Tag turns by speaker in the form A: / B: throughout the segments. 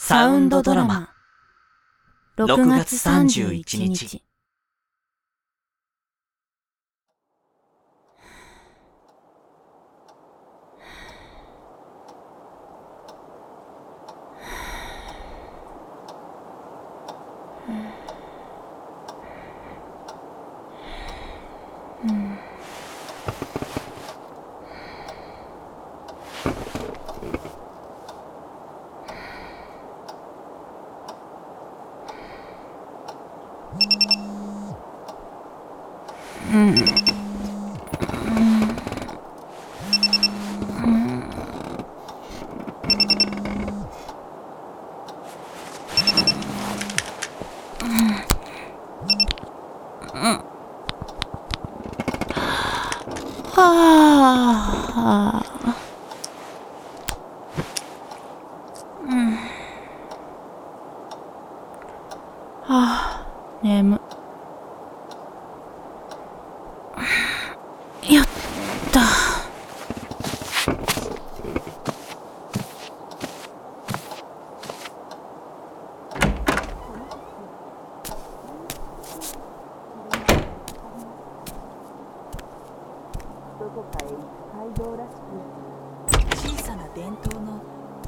A: サウンドドラマ。6月31日
B: 眠。やった。
C: 小さな伝統の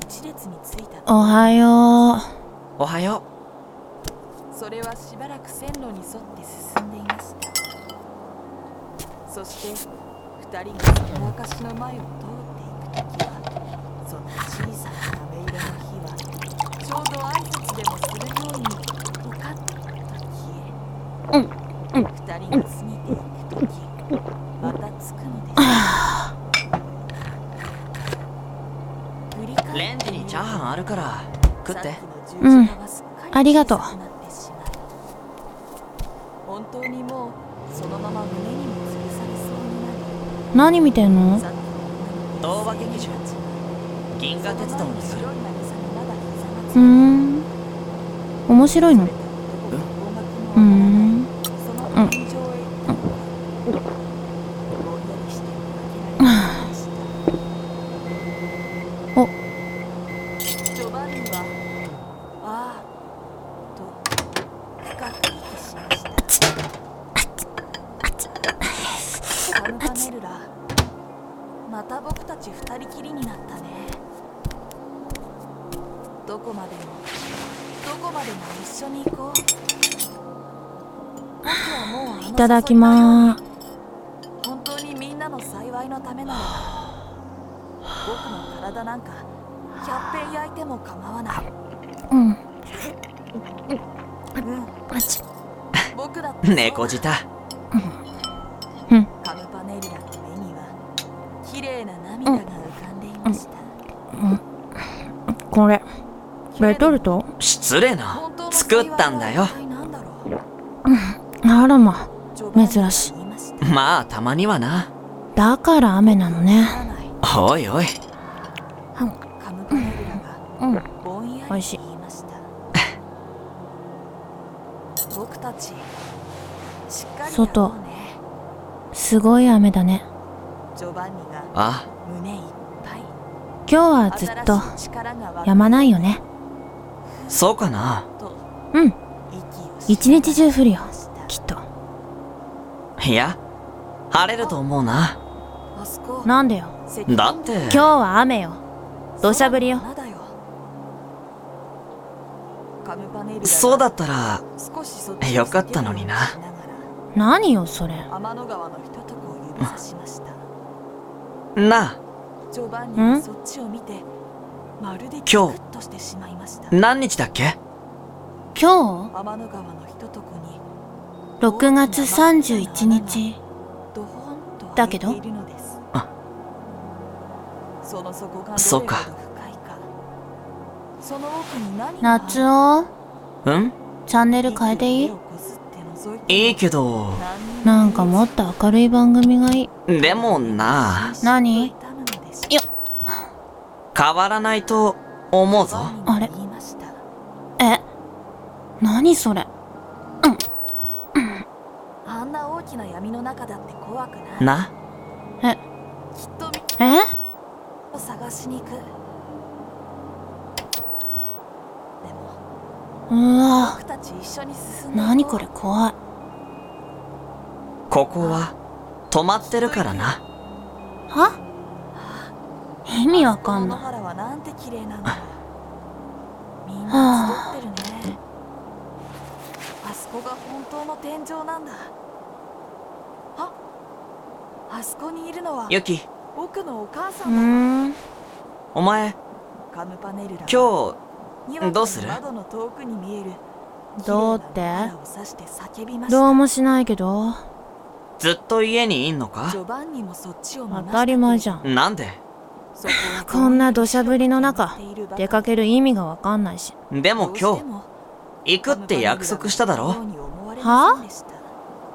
C: 一列についた
B: おはよ
A: おはよ
C: それはしばらく線路に沿って進んでいました。そして二人がその証の前を通っていく時はその小さな飴色の火はちょうど挨拶でもするようにポカッと消え、
B: うんうん
C: 二人が過ぎていく時またつくのです振り返って
A: レンジにチャーハンあるから食って
B: うん。ありがとう。
C: 本当にもうそのまま胸にも吊るされそうになり
B: う。何見てんの？
C: さっきの
A: 童話劇場。銀河鉄道にする。
B: うーん。面白いの
C: いて
B: うーん。
C: その天井へぼんやりしてかけられていました
B: お
C: ジョバンニはああと深く息しましたカムパネルラまた僕たち二人きりになったね。どこまでもどこまでも一緒に行こう。僕はもうあの
B: いただきまーす。
C: 本当にみんなの幸いのためなら僕の体なんか100遍焼いても構わない。
B: うん。
C: うん。だ
A: 猫舌。
B: うん。これ。レトルト
A: 失礼な。作ったんだよ。
B: あらま。珍しい。
C: ま
A: あたまにはな。
B: だから雨なの
C: わ
B: ね。
A: おいおい。
B: うん。
C: がぼんやり
B: 美味しい
C: した。僕たちしっかりやろうね。
B: すごい雨だね。
A: あ。
C: 胸いっぱい
B: 今日はずっとやまないよね。
A: そうかな？
C: と
B: うん。一日中降るよきっと。
A: いや晴れると思うな
B: なんでよ？
A: だって
B: 今日は雨よ。土砂降りよ。
A: そうだったらよかったのにな
B: 何よ、それ。
A: なあ
C: ジョバンニはそっちを見てまるでキ
A: 今日？
C: クッとしてしまいました
A: 何日だっけ？
B: 今
C: 天の川のひととこに
B: 日 ?6 月31日。だけど？
A: あ
C: そ
A: うか。
B: 夏男
A: うん？
B: チャンネル変えていい？
A: いいけど。
B: なんかもっと明るい番組がいい。
A: でもな。
B: 何？よ
A: 変わらないと思うぞ。
B: あれ？え、何それ？
C: あんな大きな闇の中だって怖くない？
A: な？
B: え、
C: きっとみ
B: え？
C: を探しに行く。
B: うわ。
C: 僕たち一緒に進ん
B: 何これ？怖い。
A: ここは止まってるからな。
B: は？意味わかん
C: 野
B: ない。
C: 原はなんて綺麗なんだみんな集ってるね。あそこが本当の天井なんだああそこにいるのは
A: ユキ。
C: 僕のお母さ
B: うん
C: だ。
B: ーん。
A: お前
C: カムパネルラは
A: 今
C: にわかに
A: どうする？
C: 窓の遠くに見える。
B: どうって？どうもしないけど。
A: 日ずっと家にいんのか？
B: 当たり前じゃん。
A: なんで？
C: そこ
B: んな土砂降りの中出かける意味がわかんないし。
A: でも今日
C: も
A: 行くって約束しただろ？
B: は？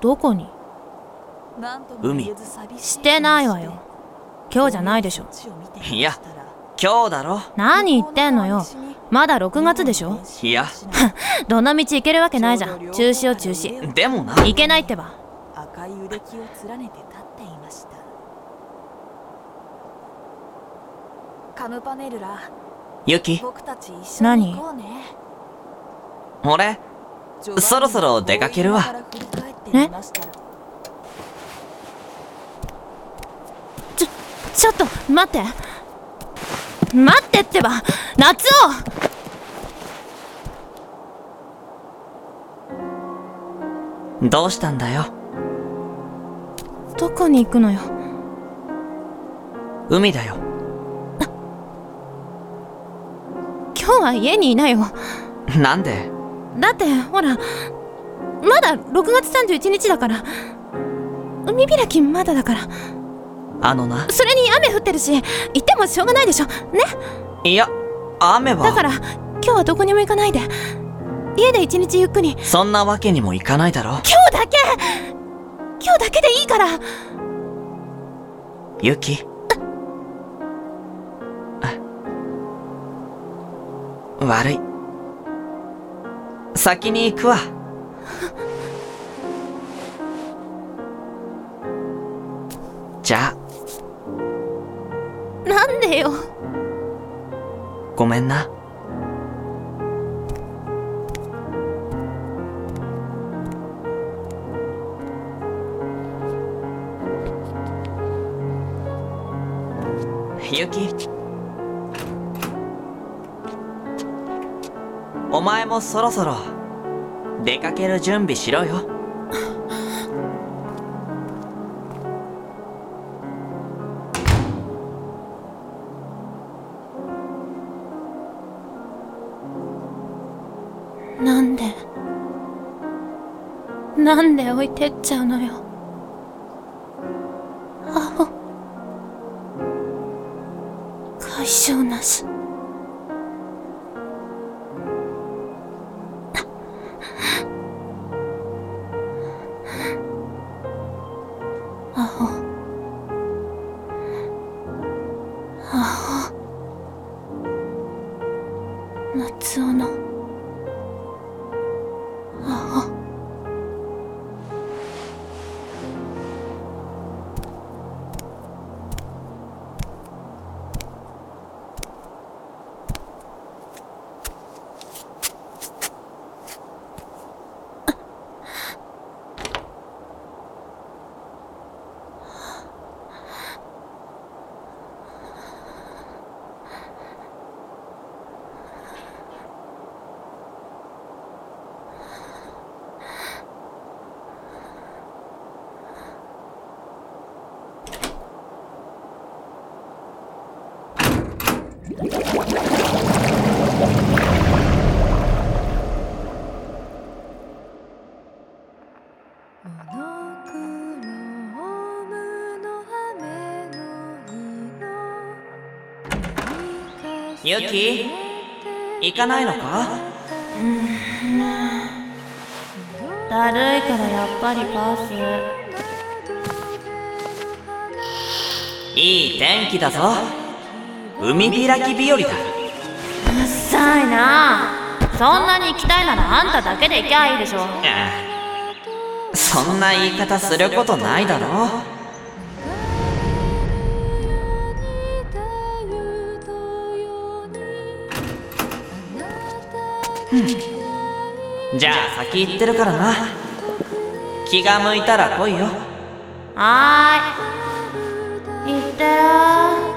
B: どこに？
A: 海。
B: してないわよ。今日じゃないでしょ。
A: いや今日だろ。
B: 何言ってんのよ。まだ6月でしょ？
A: いや。
B: どの道行けるわけないじゃん。中止よ中止。
A: でもな。
B: 行けないってば。
C: 赤い腕木を連ねて立っていましたカムパネルラ
A: ユキ
C: 僕たち一緒に行こうね。
A: 俺そろそろ出かけるわ。
B: えちょちょっと待って。待ってってば。夏
A: どうしたんだよ？
B: 男どこに行くのよ？
A: 海だよ
B: 今日は家にいなよ
A: なんで？
B: だってほらまだ6月31日だから。海開きまだだから。
A: あのな。
B: それに雨降ってるし行ってもしょうがないでしょ。ね？
A: いや雨は。
B: だから今日はどこにも行かないで。家で一日ゆっくり。
A: そんなわけにもいかないだろ。
B: 今日だけ！今日だけでいいから。
A: ユキ悪い。先に行くわ。じゃあ。
B: なんでよ。
A: ごめんな。ユキお前もそろそろ出かける準備しろよ。
B: なんでなんで置いてっちゃうのよ。アホ解消なし。
A: ユキ行かないのか？
B: だるいからやっぱりパス。
A: いい天気だぞ海開き日和だ
B: うっさいな。そんなに行きたいならあんただけで行きゃいいでしょ。
A: ええそんな言い方することないだろじゃあ先行ってるからな。気が向いたら来いよ。
B: はーい。行ってよ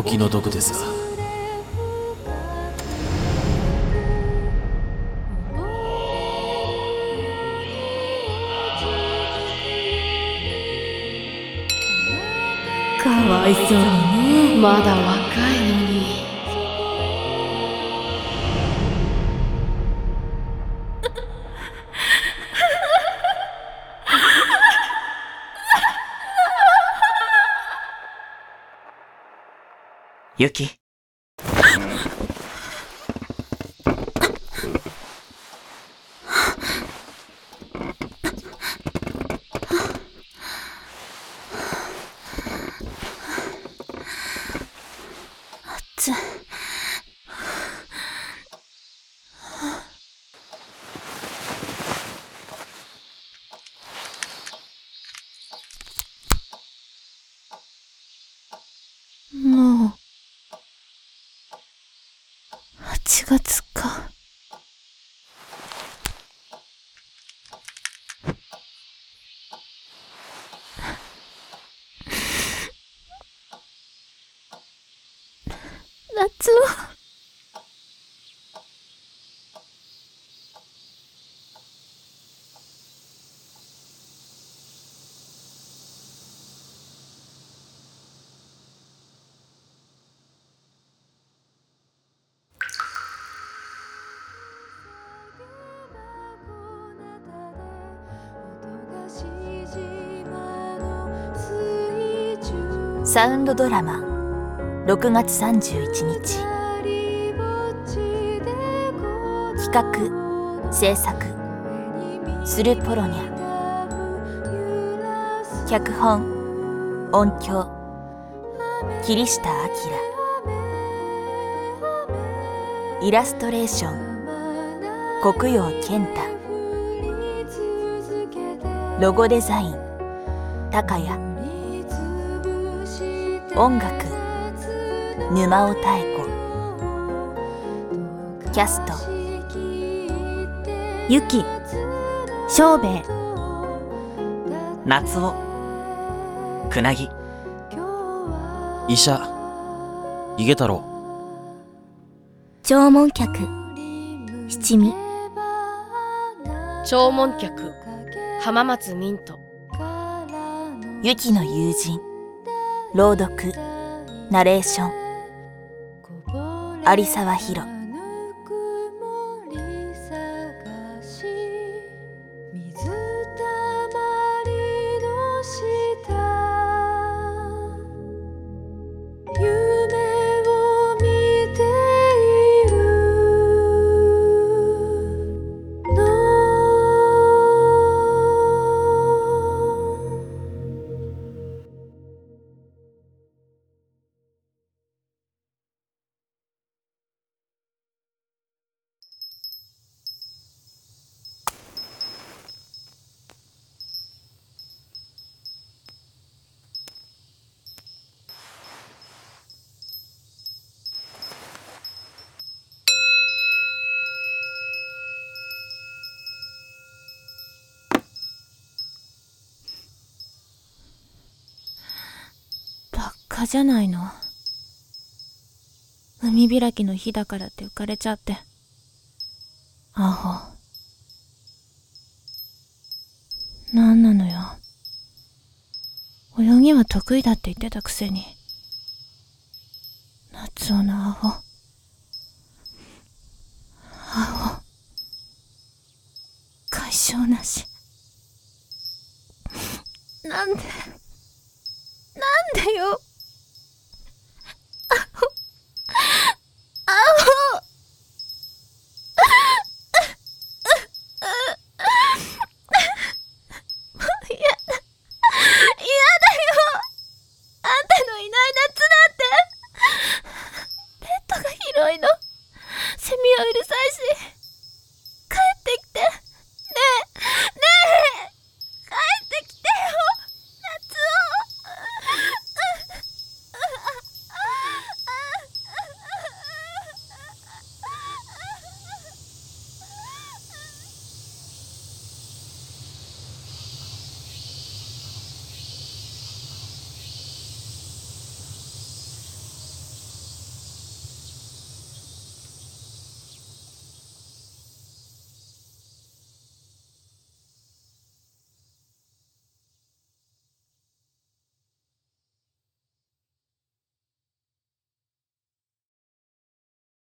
D: お気の毒ですが
C: かわいそうにね。
E: まだ若いのに
A: ユキ。
B: つもう8月か夏を
C: サウンドドラマ6月31日。企画制作。スルポロニャ。脚本音響。桐下明。イラストレーション。国陽健太。ロゴデザイン。高谷。音楽。沼尾妙子キャスト。
B: ゆきしょうべい
A: 夏男。くなぎ。
D: 医者。井毛太郎。
C: 弔問客。七味。
E: 弔問客。浜松ミント。
C: ゆきの友人。朗読。ナレーション有沢博
B: ばっかじゃないの？海開きの日だからって浮かれちゃって。アホ。なんなのよ。泳ぎは得意だって言ってたくせに。つな青青解消なし。なんで？なんでよ？